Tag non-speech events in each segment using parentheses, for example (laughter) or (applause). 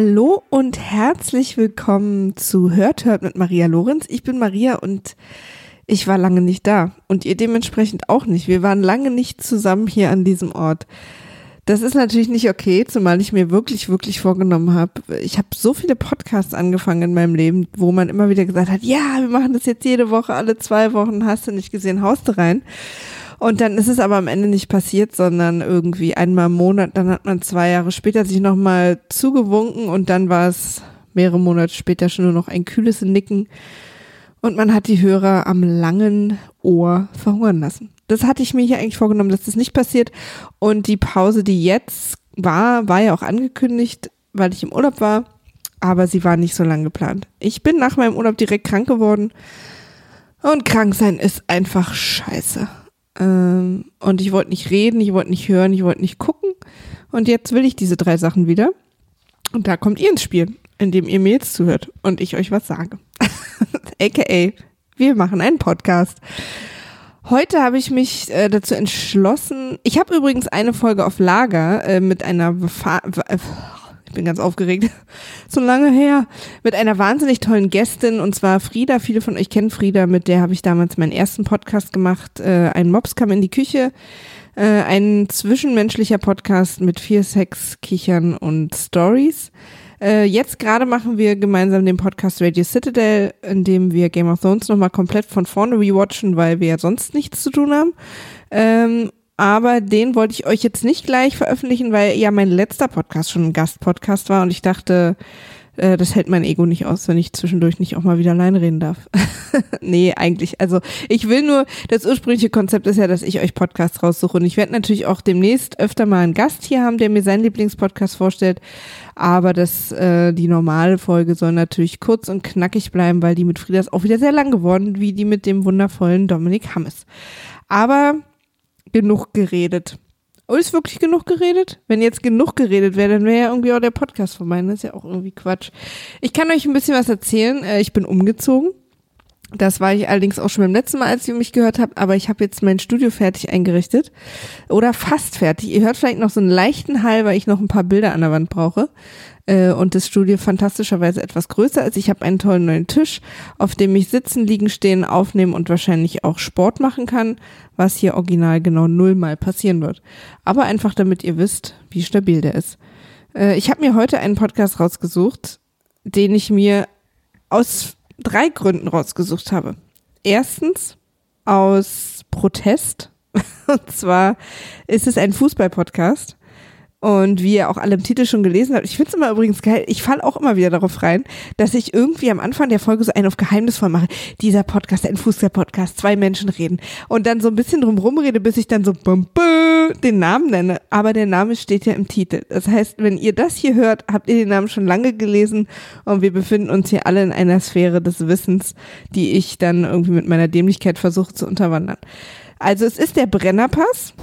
Hallo und herzlich willkommen zu Hört Hört mit Maria Lorenz. Ich bin Maria und ich war lange nicht da und ihr dementsprechend auch nicht. Wir waren lange nicht zusammen hier an diesem Ort. Das ist natürlich nicht okay, zumal ich mir wirklich, wirklich vorgenommen habe. Ich habe so viele Podcasts angefangen in meinem Leben, wo man immer wieder gesagt hat, ja, wir machen das jetzt jede Woche, alle zwei Wochen, hast du nicht gesehen, haust du rein. Und dann ist es aber am Ende nicht passiert, sondern irgendwie einmal im Monat, dann hat man zwei Jahre später sich nochmal zugewunken und dann war es mehrere Monate später schon nur noch ein kühles Nicken und man hat die Hörer am langen Ohr verhungern lassen. Das hatte ich mir hier eigentlich vorgenommen, dass das nicht passiert und die Pause, die jetzt war, war ja auch angekündigt, weil ich im Urlaub war, aber sie war nicht so lang geplant. Ich bin nach meinem Urlaub direkt krank geworden und krank sein ist einfach scheiße. Ähm, und ich wollte nicht reden, ich wollte nicht hören, ich wollte nicht gucken. Und jetzt will ich diese drei Sachen wieder. Und da kommt ihr ins Spiel, indem ihr mir jetzt zuhört und ich euch was sage. (laughs) AKA, wir machen einen Podcast. Heute habe ich mich äh, dazu entschlossen. Ich habe übrigens eine Folge auf Lager äh, mit einer Fa ich bin ganz aufgeregt, (laughs) so lange her, mit einer wahnsinnig tollen Gästin und zwar Frieda. Viele von euch kennen Frieda, mit der habe ich damals meinen ersten Podcast gemacht. Äh, ein Mops kam in die Küche. Äh, ein zwischenmenschlicher Podcast mit viel Sex, Kichern und Stories. Äh, jetzt gerade machen wir gemeinsam den Podcast Radio Citadel, in dem wir Game of Thrones nochmal komplett von vorne rewatchen, weil wir ja sonst nichts zu tun haben. Ähm, aber den wollte ich euch jetzt nicht gleich veröffentlichen, weil ja mein letzter Podcast schon ein Gastpodcast war und ich dachte, äh, das hält mein Ego nicht aus, wenn ich zwischendurch nicht auch mal wieder allein reden darf. (laughs) nee, eigentlich. Also ich will nur, das ursprüngliche Konzept ist ja, dass ich euch Podcasts raussuche und ich werde natürlich auch demnächst öfter mal einen Gast hier haben, der mir seinen Lieblingspodcast vorstellt. Aber das, äh, die normale Folge soll natürlich kurz und knackig bleiben, weil die mit Frieda ist auch wieder sehr lang geworden, wie die mit dem wundervollen Dominik Hammes. Aber genug geredet. Oh, ist wirklich genug geredet? Wenn jetzt genug geredet wäre, dann wäre ja irgendwie auch der Podcast vorbei. Das ist ja auch irgendwie Quatsch. Ich kann euch ein bisschen was erzählen. Äh, ich bin umgezogen. Das war ich allerdings auch schon beim letzten Mal, als ihr mich gehört habt, aber ich habe jetzt mein Studio fertig eingerichtet. Oder fast fertig. Ihr hört vielleicht noch so einen leichten Hall, weil ich noch ein paar Bilder an der Wand brauche. Äh, und das Studio fantastischerweise etwas größer ist. Ich habe einen tollen neuen Tisch, auf dem ich sitzen, liegen, stehen, aufnehmen und wahrscheinlich auch Sport machen kann, was hier original genau nullmal passieren wird. Aber einfach damit ihr wisst, wie stabil der ist. Äh, ich habe mir heute einen Podcast rausgesucht, den ich mir aus drei Gründen rausgesucht habe. Erstens aus Protest. (laughs) Und zwar ist es ein Fußball-Podcast. Und wie ihr auch alle im Titel schon gelesen habt, ich finde es immer übrigens geil, ich falle auch immer wieder darauf rein, dass ich irgendwie am Anfang der Folge so einen auf geheimnisvoll mache. Dieser Podcast, ein Fußball-Podcast, zwei Menschen reden. Und dann so ein bisschen drum rumrede, bis ich dann so bum, bum, den Namen nenne. Aber der Name steht ja im Titel. Das heißt, wenn ihr das hier hört, habt ihr den Namen schon lange gelesen und wir befinden uns hier alle in einer Sphäre des Wissens, die ich dann irgendwie mit meiner Dämlichkeit versuche zu unterwandern. Also es ist der Brennerpass.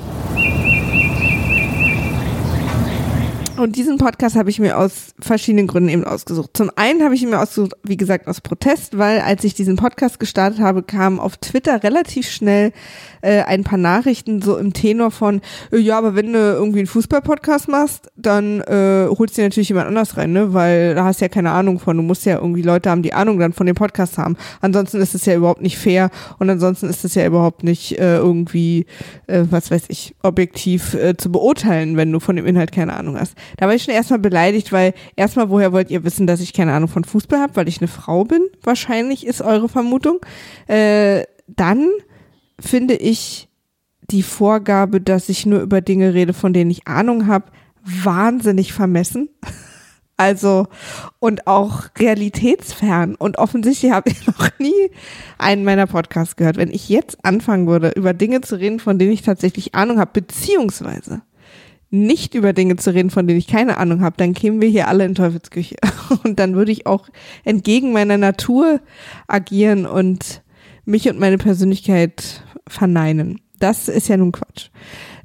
Und diesen Podcast habe ich mir aus verschiedenen Gründen eben ausgesucht. Zum einen habe ich ihn mir ausgesucht, wie gesagt, aus Protest, weil als ich diesen Podcast gestartet habe, kamen auf Twitter relativ schnell äh, ein paar Nachrichten so im Tenor von, äh, ja, aber wenn du irgendwie einen Fußball-Podcast machst, dann äh, holst du dir natürlich jemand anders rein, ne? Weil da hast du ja keine Ahnung von. Du musst ja irgendwie Leute haben, die Ahnung dann von dem Podcast haben. Ansonsten ist es ja überhaupt nicht fair und ansonsten ist es ja überhaupt nicht äh, irgendwie, äh, was weiß ich, objektiv äh, zu beurteilen, wenn du von dem Inhalt keine Ahnung hast. Da war ich schon erstmal beleidigt, weil erstmal, woher wollt ihr wissen, dass ich keine Ahnung von Fußball habe, weil ich eine Frau bin? Wahrscheinlich ist eure Vermutung. Äh, dann finde ich die Vorgabe, dass ich nur über Dinge rede, von denen ich Ahnung habe, wahnsinnig vermessen. (laughs) Also und auch realitätsfern. Und offensichtlich habe ich (laughs) noch nie einen meiner Podcasts gehört. Wenn ich jetzt anfangen würde, über Dinge zu reden, von denen ich tatsächlich Ahnung habe, beziehungsweise nicht über Dinge zu reden, von denen ich keine Ahnung habe, dann kämen wir hier alle in Teufelsküche. (laughs) Und dann würde ich auch entgegen meiner Natur agieren und mich und meine Persönlichkeit verneinen. Das ist ja nun Quatsch.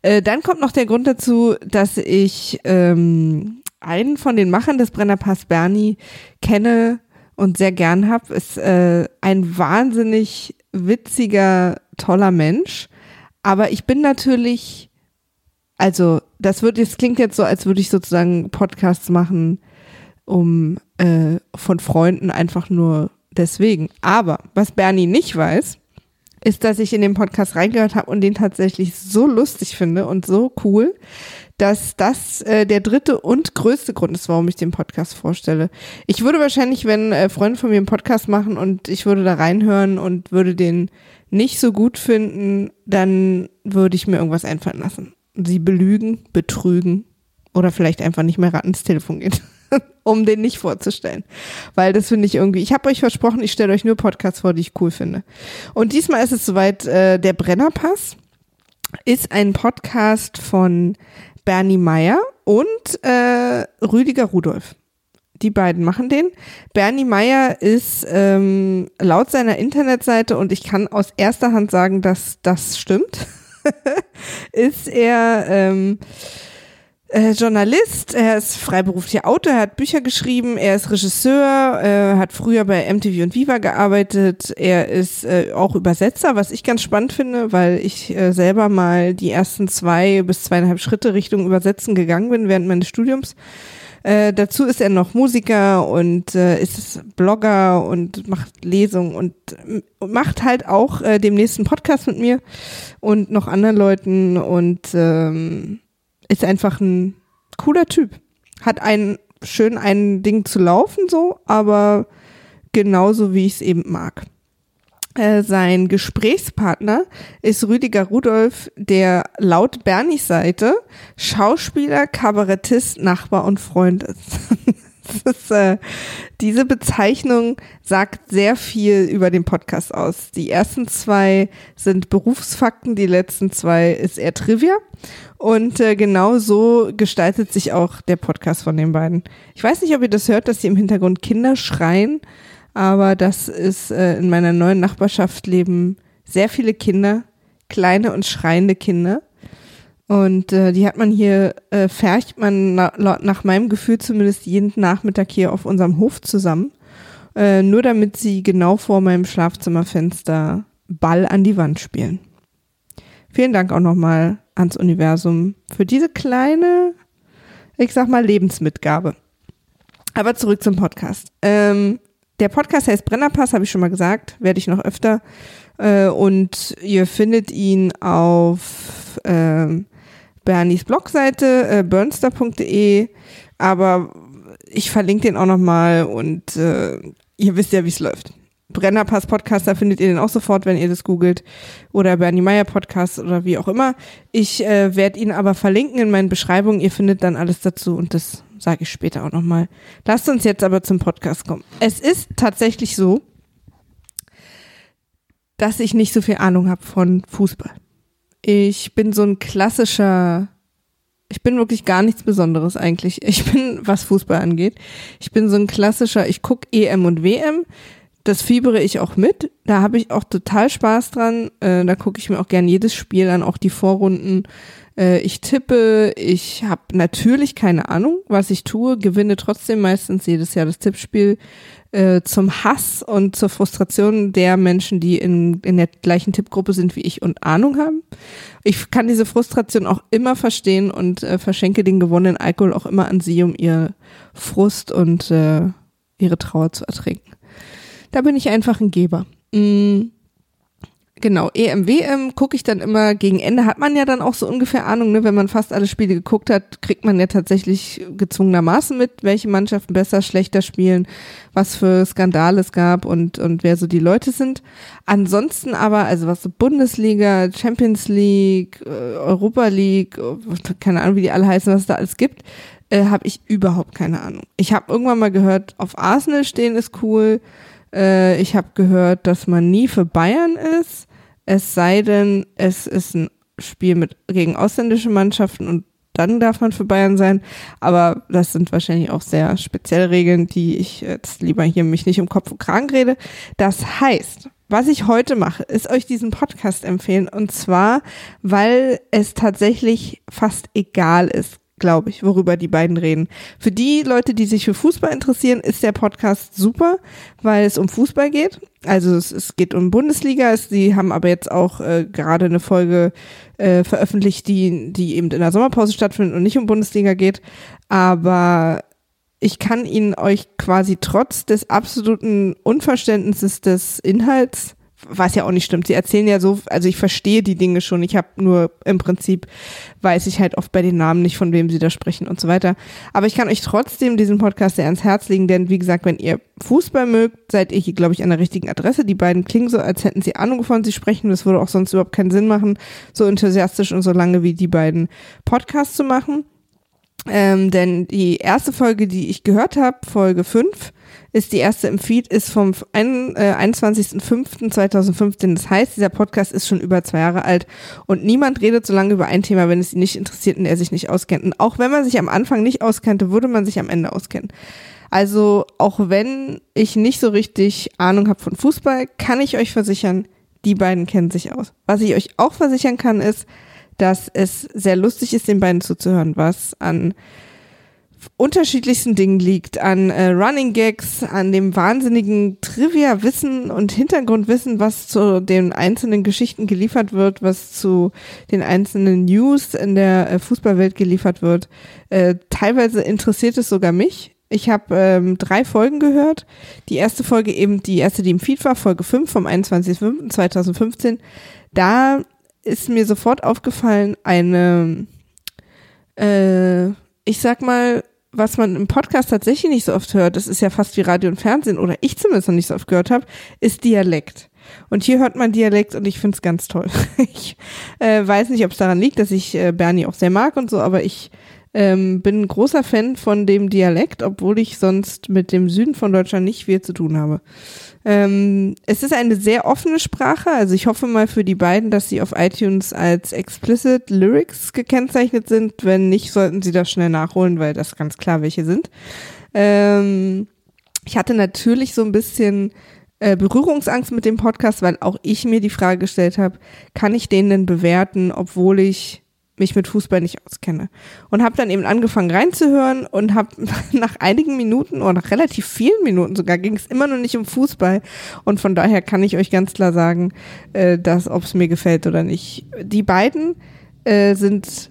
Äh, dann kommt noch der Grund dazu, dass ich ähm, einen von den Machern des Brennerpass Bernie kenne und sehr gern habe. Ist äh, ein wahnsinnig witziger, toller Mensch. Aber ich bin natürlich also das wird, das klingt jetzt so, als würde ich sozusagen Podcasts machen um äh, von Freunden einfach nur deswegen. Aber was Bernie nicht weiß, ist, dass ich in den Podcast reingehört habe und den tatsächlich so lustig finde und so cool, dass das äh, der dritte und größte Grund ist, warum ich den Podcast vorstelle. Ich würde wahrscheinlich, wenn äh, Freunde von mir einen Podcast machen und ich würde da reinhören und würde den nicht so gut finden, dann würde ich mir irgendwas einfallen lassen. Sie belügen, betrügen oder vielleicht einfach nicht mehr ins Telefon gehen. (laughs) um den nicht vorzustellen. Weil das finde ich irgendwie, ich habe euch versprochen, ich stelle euch nur Podcasts vor, die ich cool finde. Und diesmal ist es soweit, äh, der Brennerpass ist ein Podcast von Bernie Meyer und äh, Rüdiger Rudolf. Die beiden machen den. Bernie Meyer ist ähm, laut seiner Internetseite, und ich kann aus erster Hand sagen, dass das stimmt, (laughs) (laughs) ist er ähm, äh, Journalist, er ist freiberuflicher Autor, er hat Bücher geschrieben, er ist Regisseur, äh, hat früher bei MTV und Viva gearbeitet, er ist äh, auch Übersetzer, was ich ganz spannend finde, weil ich äh, selber mal die ersten zwei bis zweieinhalb Schritte Richtung Übersetzen gegangen bin während meines Studiums. Äh, dazu ist er noch Musiker und äh, ist Blogger und macht Lesungen und, und macht halt auch äh, dem nächsten Podcast mit mir und noch anderen Leuten und ähm, ist einfach ein cooler Typ. Hat ein schön ein Ding zu laufen so, aber genauso wie ich es eben mag. Äh, sein Gesprächspartner ist Rüdiger Rudolf, der laut Bernies Seite Schauspieler, Kabarettist, Nachbar und Freund ist. (laughs) ist, äh, diese Bezeichnung sagt sehr viel über den Podcast aus. Die ersten zwei sind Berufsfakten, die letzten zwei ist eher Trivia. Und äh, genau so gestaltet sich auch der Podcast von den beiden. Ich weiß nicht, ob ihr das hört, dass hier im Hintergrund Kinder schreien, aber das ist äh, in meiner neuen Nachbarschaft leben sehr viele Kinder, kleine und schreiende Kinder. Und äh, die hat man hier, äh, färcht man na, nach meinem Gefühl zumindest jeden Nachmittag hier auf unserem Hof zusammen. Äh, nur damit sie genau vor meinem Schlafzimmerfenster Ball an die Wand spielen. Vielen Dank auch nochmal ans Universum für diese kleine, ich sag mal, Lebensmitgabe. Aber zurück zum Podcast. Ähm, der Podcast heißt Brennerpass, habe ich schon mal gesagt, werde ich noch öfter. Äh, und ihr findet ihn auf ähm, Bernies Blogseite, äh, burnster.de, aber ich verlinke den auch nochmal und äh, ihr wisst ja, wie es läuft. Brennerpass Podcast, da findet ihr den auch sofort, wenn ihr das googelt. Oder Bernie Meyer Podcast oder wie auch immer. Ich äh, werde ihn aber verlinken in meinen Beschreibungen. Ihr findet dann alles dazu und das sage ich später auch nochmal. Lasst uns jetzt aber zum Podcast kommen. Es ist tatsächlich so, dass ich nicht so viel Ahnung habe von Fußball. Ich bin so ein klassischer, ich bin wirklich gar nichts Besonderes eigentlich. (laughs) Ich bin, was Fußball angeht, ich bin so ein klassischer, ich gucke EM und WM, das fiebere ich auch mit. Da habe ich auch total Spaß dran. Äh, da gucke ich mir auch gern jedes Spiel an, auch die Vorrunden. Äh, ich tippe, ich habe natürlich keine Ahnung, was ich tue, gewinne trotzdem meistens jedes Jahr das Tippspiel äh, zum Hass und zur Frustration der Menschen, die in, in der gleichen Tippgruppe sind wie ich und Ahnung haben. Ich kann diese Frustration auch immer verstehen und äh, verschenke den gewonnenen Alkohol auch immer an sie, um ihr Frust und äh, ihre Trauer zu ertrinken. Da bin ich einfach ein Geber. Mm. Genau, EMWM gucke ich dann immer gegen Ende, hat man ja dann auch so ungefähr Ahnung, ne? wenn man fast alle Spiele geguckt hat, kriegt man ja tatsächlich gezwungenermaßen mit, welche Mannschaften besser, schlechter spielen, was für Skandale es gab und, und wer so die Leute sind. Ansonsten aber, also was so Bundesliga, Champions League, äh, Europa League, keine Ahnung, wie die alle heißen, was es da alles gibt, äh, habe ich überhaupt keine Ahnung. Ich habe irgendwann mal gehört, auf Arsenal stehen ist cool. Äh, ich habe gehört, dass man nie für Bayern ist. Es sei denn, es ist ein Spiel mit gegen ausländische Mannschaften und dann darf man für Bayern sein. Aber das sind wahrscheinlich auch sehr spezielle Regeln, die ich jetzt lieber hier mich nicht um Kopf und Kragen rede. Das heißt, was ich heute mache, ist euch diesen Podcast empfehlen. Und zwar, weil es tatsächlich fast egal ist, glaube ich, worüber die beiden reden. Für die Leute, die sich für Fußball interessieren, ist der Podcast super, weil es um Fußball geht. Also es, es geht um Bundesliga. sie haben aber jetzt auch äh, gerade eine Folge äh, veröffentlicht, die, die eben in der Sommerpause stattfindet und nicht um Bundesliga geht. Aber ich kann ihn euch quasi trotz des absoluten Unverständnisses des Inhalts was ja auch nicht stimmt. Sie erzählen ja so, also ich verstehe die Dinge schon. Ich habe nur im Prinzip weiß ich halt oft bei den Namen nicht, von wem sie da sprechen und so weiter. Aber ich kann euch trotzdem diesen Podcast sehr ans Herz legen, denn wie gesagt, wenn ihr Fußball mögt, seid ihr hier, glaube ich, an der richtigen Adresse. Die beiden klingen so, als hätten sie Ahnung, wovon sie sprechen. Das würde auch sonst überhaupt keinen Sinn machen, so enthusiastisch und so lange wie die beiden Podcasts zu machen. Ähm, denn die erste Folge, die ich gehört habe, Folge 5, ist die erste im Feed, ist vom äh, 21.05.2015. Das heißt, dieser Podcast ist schon über zwei Jahre alt und niemand redet so lange über ein Thema, wenn es ihn nicht interessiert und er sich nicht auskennt. Und auch wenn man sich am Anfang nicht auskannte, würde man sich am Ende auskennen. Also auch wenn ich nicht so richtig Ahnung habe von Fußball, kann ich euch versichern, die beiden kennen sich aus. Was ich euch auch versichern kann, ist, dass es sehr lustig ist, den beiden zuzuhören, was an unterschiedlichsten Dingen liegt, an äh, Running Gags, an dem wahnsinnigen Trivia-Wissen und Hintergrundwissen, was zu den einzelnen Geschichten geliefert wird, was zu den einzelnen News in der äh, Fußballwelt geliefert wird. Äh, teilweise interessiert es sogar mich. Ich habe ähm, drei Folgen gehört. Die erste Folge eben, die erste, die im Feed war, Folge 5 vom 21.05.2015. Da ist mir sofort aufgefallen, eine, äh, ich sag mal, was man im Podcast tatsächlich nicht so oft hört, das ist ja fast wie Radio und Fernsehen, oder ich zumindest noch nicht so oft gehört habe, ist Dialekt. Und hier hört man Dialekt und ich finde es ganz toll. (laughs) ich äh, weiß nicht, ob es daran liegt, dass ich äh, Bernie auch sehr mag und so, aber ich ähm, bin ein großer Fan von dem Dialekt, obwohl ich sonst mit dem Süden von Deutschland nicht viel zu tun habe. Ähm, es ist eine sehr offene Sprache, also ich hoffe mal für die beiden, dass sie auf iTunes als explicit Lyrics gekennzeichnet sind. Wenn nicht, sollten sie das schnell nachholen, weil das ganz klar welche sind. Ähm, ich hatte natürlich so ein bisschen äh, Berührungsangst mit dem Podcast, weil auch ich mir die Frage gestellt habe, kann ich den denn bewerten, obwohl ich mich mit Fußball nicht auskenne. Und habe dann eben angefangen reinzuhören und habe (laughs) nach einigen Minuten oder nach relativ vielen Minuten sogar ging es immer noch nicht um Fußball. Und von daher kann ich euch ganz klar sagen, äh, dass ob es mir gefällt oder nicht. Die beiden äh, sind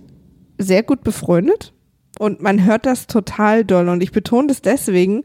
sehr gut befreundet und man hört das total doll. Und ich betone das deswegen,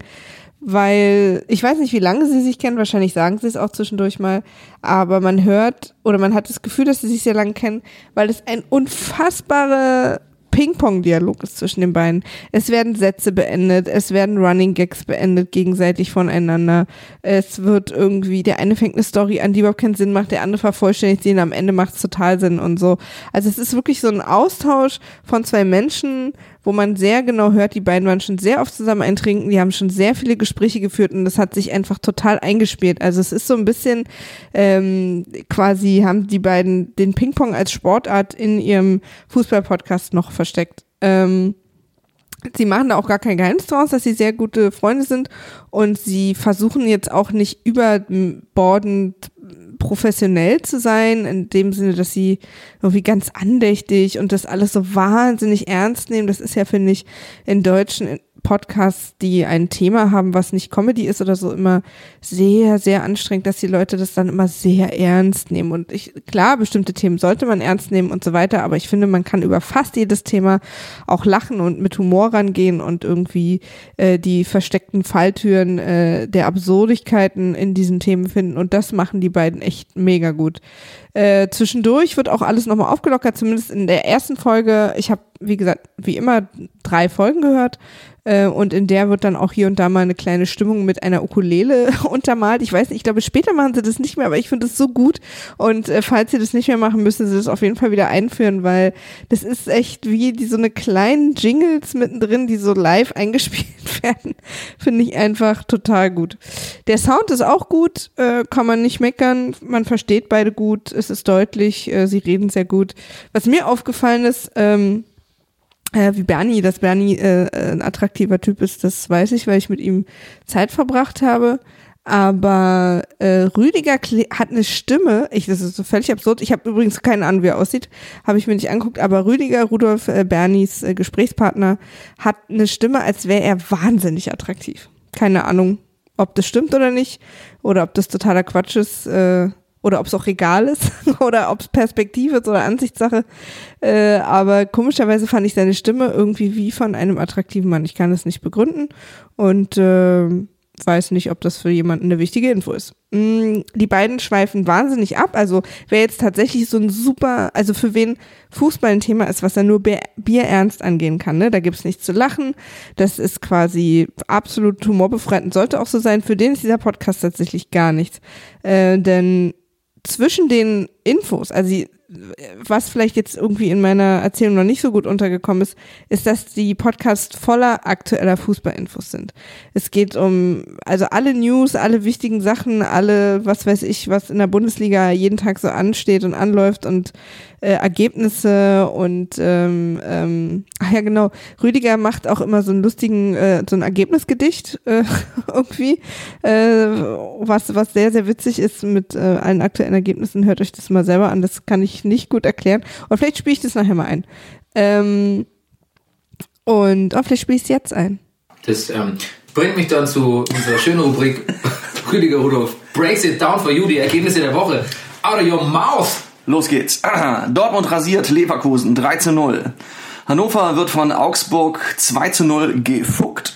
weil ich weiß nicht, wie lange sie sich kennen, wahrscheinlich sagen sie es auch zwischendurch mal, aber man hört oder man hat das Gefühl, dass sie sich sehr lange kennen, weil es ein unfassbare Ping-Pong-Dialog ist zwischen den beiden. Es werden Sätze beendet, es werden Running Gags beendet gegenseitig voneinander. Es wird irgendwie, der eine fängt eine Story an, die überhaupt keinen Sinn macht, der andere vervollständigt sie und am Ende macht es total Sinn und so. Also es ist wirklich so ein Austausch von zwei Menschen, wo man sehr genau hört, die beiden waren schon sehr oft zusammen eintrinken, die haben schon sehr viele Gespräche geführt und das hat sich einfach total eingespielt. Also es ist so ein bisschen ähm, quasi haben die beiden den Ping-Pong als Sportart in ihrem Fußball-Podcast noch versteckt. Ähm, Sie machen da auch gar kein Geheimnis draus, dass sie sehr gute Freunde sind und sie versuchen jetzt auch nicht überbordend professionell zu sein, in dem Sinne, dass sie irgendwie ganz andächtig und das alles so wahnsinnig ernst nehmen. Das ist ja, finde ich, in deutschen Podcasts, die ein Thema haben, was nicht Comedy ist oder so, immer sehr, sehr anstrengend, dass die Leute das dann immer sehr ernst nehmen. Und ich, klar, bestimmte Themen sollte man ernst nehmen und so weiter, aber ich finde, man kann über fast jedes Thema auch lachen und mit Humor rangehen und irgendwie äh, die versteckten Falltüren äh, der Absurdigkeiten in diesen Themen finden. Und das machen die beiden echt mega gut. Äh, zwischendurch wird auch alles nochmal aufgelockert, zumindest in der ersten Folge. Ich habe, wie gesagt, wie immer drei Folgen gehört. Äh, und in der wird dann auch hier und da mal eine kleine Stimmung mit einer Ukulele (laughs) untermalt. Ich weiß nicht, ich glaube, später machen sie das nicht mehr, aber ich finde es so gut. Und äh, falls sie das nicht mehr machen, müssen sie das auf jeden Fall wieder einführen, weil das ist echt wie die, so eine kleinen Jingles mittendrin, die so live (laughs) eingespielt werden. finde ich einfach total gut. Der Sound ist auch gut, äh, kann man nicht meckern. Man versteht beide gut, es ist deutlich, äh, sie reden sehr gut. Was mir aufgefallen ist, ähm, äh, wie Bernie, dass Bernie äh, ein attraktiver Typ ist, das weiß ich, weil ich mit ihm Zeit verbracht habe. Aber äh, Rüdiger hat eine Stimme, ich, das ist so völlig absurd. Ich habe übrigens keine Ahnung, wie er aussieht, habe ich mir nicht anguckt, aber Rüdiger, Rudolf, äh, Bernies äh, Gesprächspartner, hat eine Stimme, als wäre er wahnsinnig attraktiv. Keine Ahnung, ob das stimmt oder nicht, oder ob das totaler Quatsch ist. Äh, oder ob es auch regal ist (laughs) oder ob es Perspektive ist oder Ansichtssache. Äh, aber komischerweise fand ich seine Stimme irgendwie wie von einem attraktiven Mann. Ich kann es nicht begründen und äh, weiß nicht, ob das für jemanden eine wichtige Info ist. Mm, die beiden schweifen wahnsinnig ab. Also wer jetzt tatsächlich so ein super, also für wen Fußball ein Thema ist, was er nur bierernst angehen kann, ne? Da gibt's nichts zu lachen. Das ist quasi absolut humorbefreit und sollte auch so sein. Für den ist dieser Podcast tatsächlich gar nichts. Äh, denn zwischen den Infos, also die, was vielleicht jetzt irgendwie in meiner Erzählung noch nicht so gut untergekommen ist, ist, dass die Podcasts voller aktueller Fußballinfos sind. Es geht um, also alle News, alle wichtigen Sachen, alle, was weiß ich, was in der Bundesliga jeden Tag so ansteht und anläuft und äh, Ergebnisse und ähm, ähm, ach ja genau, Rüdiger macht auch immer so einen lustigen, äh, so ein Ergebnisgedicht äh, (laughs) irgendwie, äh, was, was sehr, sehr witzig ist mit äh, allen aktuellen Ergebnissen. Hört euch das mal selber an, das kann ich nicht gut erklären. Und vielleicht spiele ich das nachher mal ein. Ähm, und oh, vielleicht spiele ich es jetzt ein. Das ähm, bringt mich dann zu unserer schönen Rubrik (laughs) Rüdiger Rudolf breaks it down for you, die Ergebnisse der Woche. Out of your mouth! Los geht's. (clears throat) Dortmund rasiert Leverkusen 3 zu 0. Hannover wird von Augsburg 2 zu 0 gefuckt.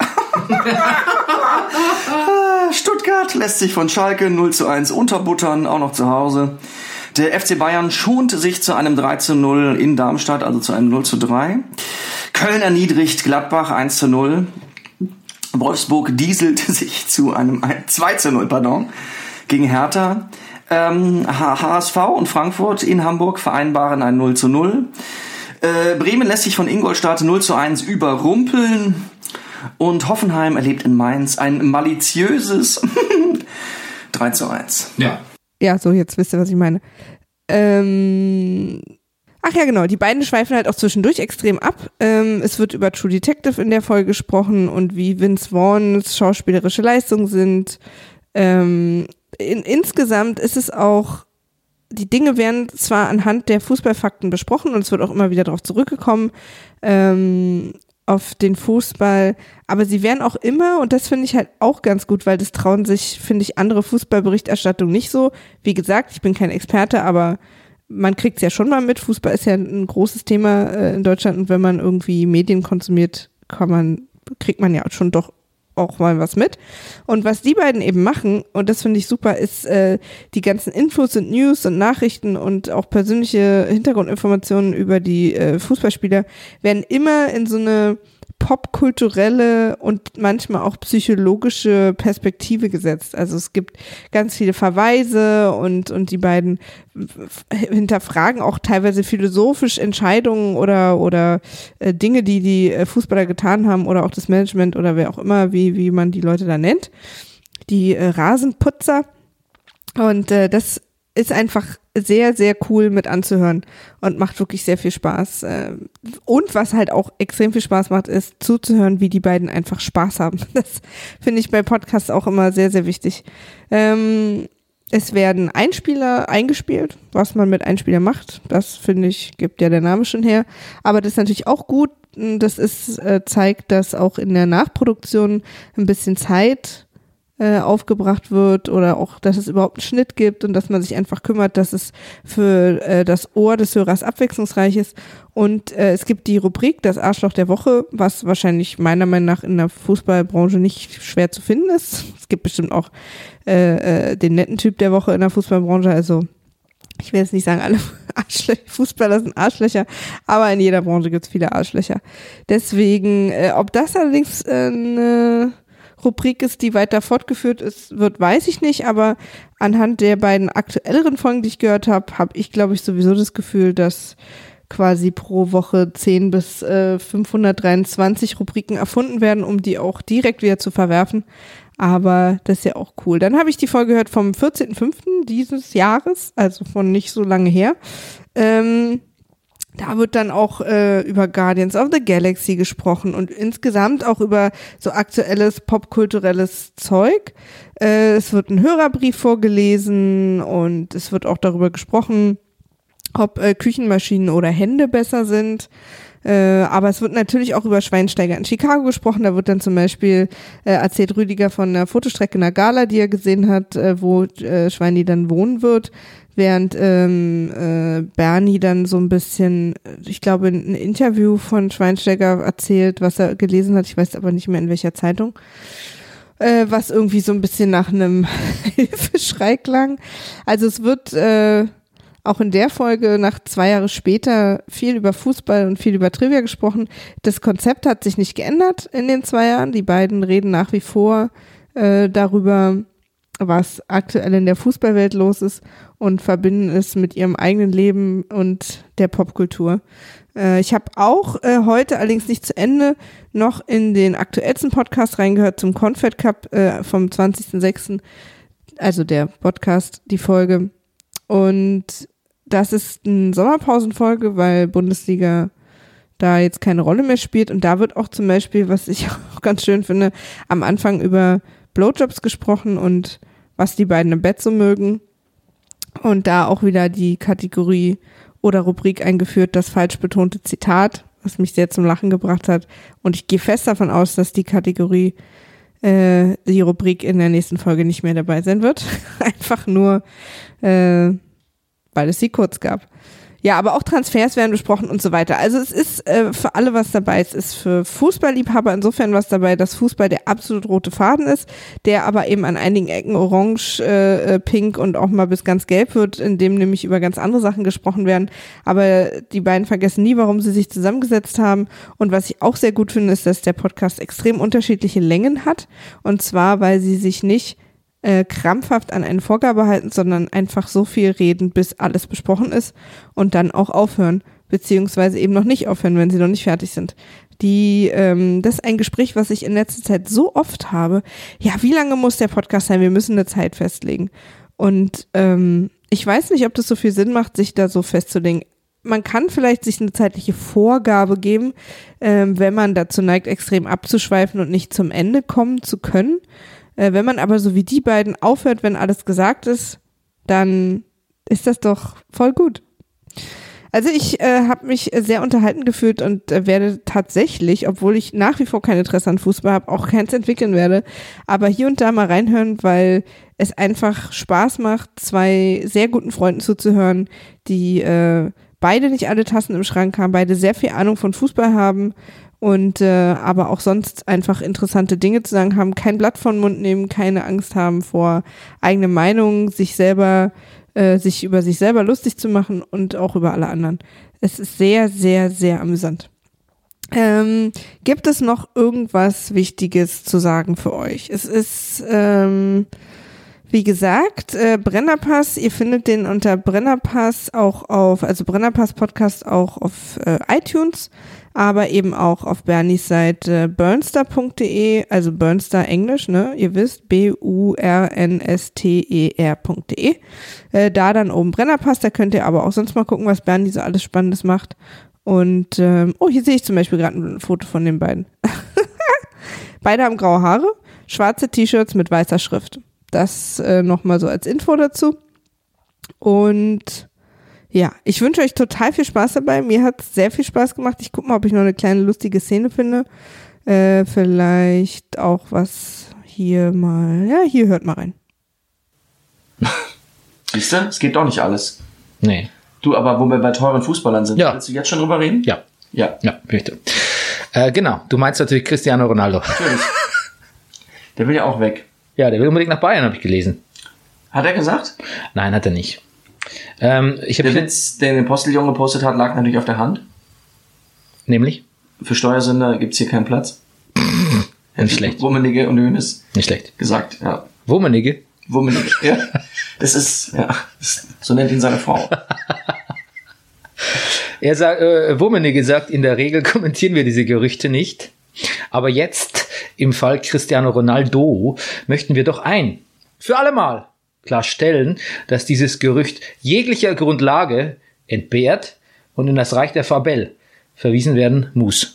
(laughs) Stuttgart lässt sich von Schalke 0 zu 1 unterbuttern, auch noch zu Hause. Der FC Bayern schont sich zu einem 3 zu 0 in Darmstadt, also zu einem 0 zu 3. Köln erniedrigt Gladbach 1 zu 0. Wolfsburg (laughs) dieselt sich zu einem 2 zu 0, pardon, gegen Hertha. Ähm, HSV und Frankfurt in Hamburg vereinbaren ein 0 zu 0. Äh, Bremen lässt sich von Ingolstadt 0 zu 1 überrumpeln. Und Hoffenheim erlebt in Mainz ein maliziöses (laughs) 3 zu 1. Ja. Ja, so, jetzt wisst ihr, was ich meine. Ähm, ach ja, genau, die beiden schweifen halt auch zwischendurch extrem ab. Ähm, es wird über True Detective in der Folge gesprochen und wie Vince Vaughns schauspielerische Leistungen sind. Ähm, in, insgesamt ist es auch, die Dinge werden zwar anhand der Fußballfakten besprochen und es wird auch immer wieder darauf zurückgekommen, ähm, auf den Fußball, aber sie werden auch immer, und das finde ich halt auch ganz gut, weil das trauen sich, finde ich, andere Fußballberichterstattung nicht so. Wie gesagt, ich bin kein Experte, aber man kriegt es ja schon mal mit. Fußball ist ja ein großes Thema äh, in Deutschland und wenn man irgendwie Medien konsumiert, kann man, kriegt man ja schon doch auch mal was mit. Und was die beiden eben machen, und das finde ich super, ist äh, die ganzen Infos und News und Nachrichten und auch persönliche Hintergrundinformationen über die äh, Fußballspieler werden immer in so eine popkulturelle und manchmal auch psychologische Perspektive gesetzt. Also es gibt ganz viele Verweise und, und die beiden hinterfragen auch teilweise philosophisch Entscheidungen oder, oder äh, Dinge, die die äh, Fußballer getan haben oder auch das Management oder wer auch immer, wie, wie man die Leute da nennt. Die äh, Rasenputzer. Und äh, das ist einfach sehr, sehr cool mit anzuhören und macht wirklich sehr viel Spaß. Ähm, und was halt auch extrem viel Spaß macht, ist zuzuhören, wie die beiden einfach Spaß haben. (laughs) Das finde ich bei Podcasts auch immer sehr, sehr wichtig. Ähm, es werden Einspieler eingespielt, was man mit Einspieler macht. Das finde ich, gibt ja der Name schon her. Aber das ist natürlich auch gut. Das ist, äh, zeigt, dass auch in der Nachproduktion ein bisschen Zeit äh, aufgebracht wird oder auch, dass es überhaupt einen Schnitt gibt und dass man sich einfach kümmert, dass es für äh, das Ohr des Hörers abwechslungsreich ist. Und äh, es gibt die Rubrik Das Arschloch der Woche, was wahrscheinlich meiner Meinung nach in der Fußballbranche nicht schwer zu finden ist. Es gibt bestimmt auch äh, äh, den netten Typ der Woche in der Fußballbranche, also ich will jetzt nicht sagen, alle (laughs) Arschlöcher, Fußballer sind Arschlöcher, aber in jeder Branche gibt es viele Arschlöcher. Deswegen, äh, ob das allerdings äh, Rubrik ist, die weiter fortgeführt ist, wird, weiß ich nicht, aber anhand der beiden aktuelleren Folgen, die ich gehört habe, habe ich, glaube ich, sowieso das Gefühl, dass quasi pro Woche 10 bis äh, 523 Rubriken erfunden werden, um die auch direkt wieder zu verwerfen. Aber das ist ja auch cool. Dann habe ich die Folge gehört vom 14.05. dieses Jahres, also von nicht so lange her. Ähm, da wird dann auch äh, über Guardians of the Galaxy gesprochen und insgesamt auch über so aktuelles popkulturelles Zeug. Äh, es wird ein Hörerbrief vorgelesen und es wird auch darüber gesprochen, ob äh, Küchenmaschinen oder Hände besser sind. Äh, aber es wird natürlich auch über Schweinsteiger in Chicago gesprochen. Da wird dann zum Beispiel äh, erzählt Rüdiger von einer Fotostrecke in der Gala, die er gesehen hat, äh, wo äh, Schweini dann wohnen wird. Während ähm, äh, Bernie dann so ein bisschen, ich glaube, ein Interview von Schweinsteiger erzählt, was er gelesen hat. Ich weiß aber nicht mehr in welcher Zeitung äh, was irgendwie so ein bisschen nach einem (laughs) Hilfeschrei klang. Also es wird äh, auch in der Folge nach zwei Jahre später viel über Fußball und viel über Trivia gesprochen. Das Konzept hat sich nicht geändert in den zwei Jahren. Die beiden reden nach wie vor äh, darüber, was aktuell in der Fußballwelt los ist und verbinden es mit ihrem eigenen Leben und der Popkultur. Äh, ich habe auch äh, heute, allerdings nicht zu Ende, noch in den aktuellsten Podcast reingehört zum Confed Cup äh, vom 20.06., also der Podcast, die Folge. Und das ist eine Sommerpausenfolge, weil Bundesliga da jetzt keine Rolle mehr spielt. Und da wird auch zum Beispiel, was ich (laughs) auch ganz schön finde, am Anfang über Blowjobs gesprochen und was die beiden im Bett so mögen. Und da auch wieder die Kategorie oder Rubrik eingeführt, das falsch betonte Zitat, was mich sehr zum Lachen gebracht hat. Und ich gehe fest davon aus, dass die Kategorie, äh, die Rubrik in der nächsten Folge nicht mehr dabei sein wird. (laughs) Einfach nur, äh, weil es sie kurz gab. Ja, aber auch Transfers werden besprochen und so weiter. Also es ist äh, für alle was dabei. Es ist für Fußballliebhaber insofern was dabei, dass Fußball der absolut rote Faden ist, der aber eben an einigen Ecken orange, äh, äh, pink und auch mal bis ganz gelb wird, in dem nämlich über ganz andere Sachen gesprochen werden. Aber die beiden vergessen nie, warum sie sich zusammengesetzt haben. Und was ich auch sehr gut finde, ist, dass der Podcast extrem unterschiedliche Längen hat. Und zwar, weil sie sich nicht äh, krampfhaft an eine Vorgabe halten, sondern einfach so viel reden, bis alles besprochen ist und dann auch aufhören, beziehungsweise eben noch nicht aufhören, wenn sie noch nicht fertig sind. Die, ähm, das ist ein Gespräch, was ich in letzter Zeit so oft habe. Ja, wie lange muss der Podcast sein? Wir müssen eine Zeit festlegen. Und ähm, ich weiß nicht, ob das so viel Sinn macht, sich da so festzulegen. Man kann vielleicht sich eine zeitliche Vorgabe geben, ähm, wenn man dazu neigt, extrem abzuschweifen und nicht zum Ende kommen zu können. Äh, wenn man aber so wie die beiden aufhört, wenn alles gesagt ist, dann ist das doch voll gut. Also ich äh, habe mich sehr unterhalten gefühlt und äh, werde tatsächlich, obwohl ich nach wie vor kein Interesse an Fußball habe, auch keins entwickeln werde, aber hier und da mal reinhören, weil es einfach Spaß macht, zwei sehr guten Freunden zuzuhören, die äh, beide nicht alle Tassen im Schrank haben, beide sehr viel Ahnung von Fußball haben und äh, aber auch sonst einfach interessante Dinge zu sagen haben, kein Blatt von Mund nehmen, keine Angst haben vor eigene Meinungen, sich selber, äh, sich über sich selber lustig zu machen und auch über alle anderen. Es ist sehr, sehr, sehr amüsant. Ähm, gibt es noch irgendwas Wichtiges zu sagen für euch? Es ist, ähm, wie gesagt, äh, Brennerpass, ihr findet den unter Brennerpass auch auf, also Brennerpass Podcast auch auf äh, iTunes aber eben auch auf Bernies Seite burnster.de, also Burnster Englisch, ne? Ihr wisst, B-U-R-N-S-T-E-R.de. Äh, da dann oben Brennerpass, da könnt ihr aber auch sonst mal gucken, was Bernie so alles Spannendes macht. Und, ähm, oh, hier sehe ich zum Beispiel gerade ein Foto von den beiden. (laughs) Beide haben graue Haare, schwarze T-Shirts mit weißer Schrift. Das äh, nochmal so als Info dazu. Und ja, ich wünsche euch total viel Spaß dabei. Mir hat es sehr viel Spaß gemacht. Ich gucke mal, ob ich noch eine kleine lustige Szene finde. Äh, vielleicht auch was hier mal. Ja, hier hört mal rein. (laughs) Siehst du, es geht doch nicht alles. Nee. Du, aber wo wir bei teuren Fußballern sind, Ja. willst du jetzt schon drüber reden? Ja. Ja, Ja, möchte. Äh, genau. Du meinst natürlich Cristiano Ronaldo. natürlich. (laughs) Der will ja auch weg. Ja, der will unbedingt nach Bayern, habe ich gelesen. Hat er gesagt? Nein, hat er nicht. Ähm, ich Der Witz, den der Posteljunge gepostet hat, lag natürlich auf der Hand. nämlich Für Steuersünder gibt's hier keinen Platz. (laughs) Nicht schlecht. Wummenige und Hönes nicht schlecht. gesagt, ja. Wummenige. Wummenige, ja. Das ist, ja, so nennt ihn seine Frau. (laughs) Er sagt, äh, Wummenige sagt, in der Regel kommentieren wir diese Gerüchte nicht. Aber jetzt, im Fall Cristiano Ronaldo, möchten wir doch ein, für allemal, klarstellen, dass dieses Gerücht jeglicher Grundlage entbehrt und in das Reich der Fabel verwiesen werden muss.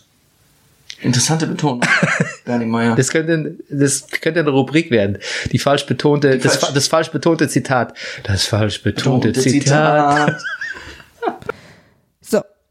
Interessante Betonung. (laughs) Bernie Meyer. Das könnte, das könnte eine Rubrik werden. Die falsch betonte, das, falsch- fa- das falsch betonte Zitat. Das falsch betonte Betonte Zitat. So. (laughs)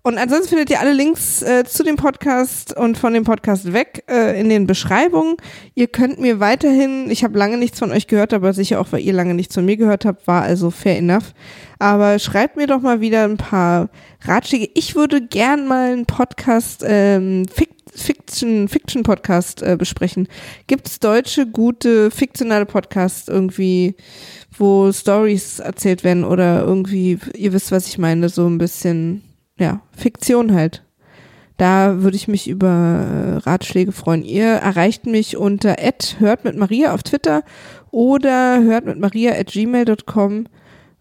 Und ansonsten findet ihr alle Links äh, zu dem Podcast und von dem Podcast weg äh, in den Beschreibungen. Ihr könnt mir weiterhin, ich habe lange nichts von euch gehört, aber sicher auch, weil ihr lange nichts von mir gehört habt, war also fair enough. Aber schreibt mir doch mal wieder ein paar Ratschläge. Ich würde gern mal einen Podcast, ähm, Fiction, Fiction Podcast äh, besprechen. Gibt es deutsche, gute, fiktionale Podcasts irgendwie, wo Stories erzählt werden oder irgendwie, ihr wisst, was ich meine, so ein bisschen ja, Fiktion halt. Da würde ich mich über äh, Ratschläge freuen. Ihr erreicht mich unter hört mit Maria auf Twitter oder hört mit Maria at gmail.com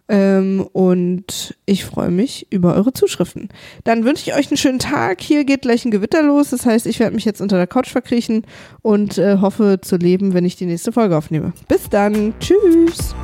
ähm, und ich freue mich über eure Zuschriften. Dann wünsche ich euch einen schönen Tag. Hier geht gleich ein Gewitter los. Das heißt, ich werde mich jetzt unter der Couch verkriechen und äh, hoffe zu leben, wenn ich die nächste Folge aufnehme. Bis dann. Tschüss.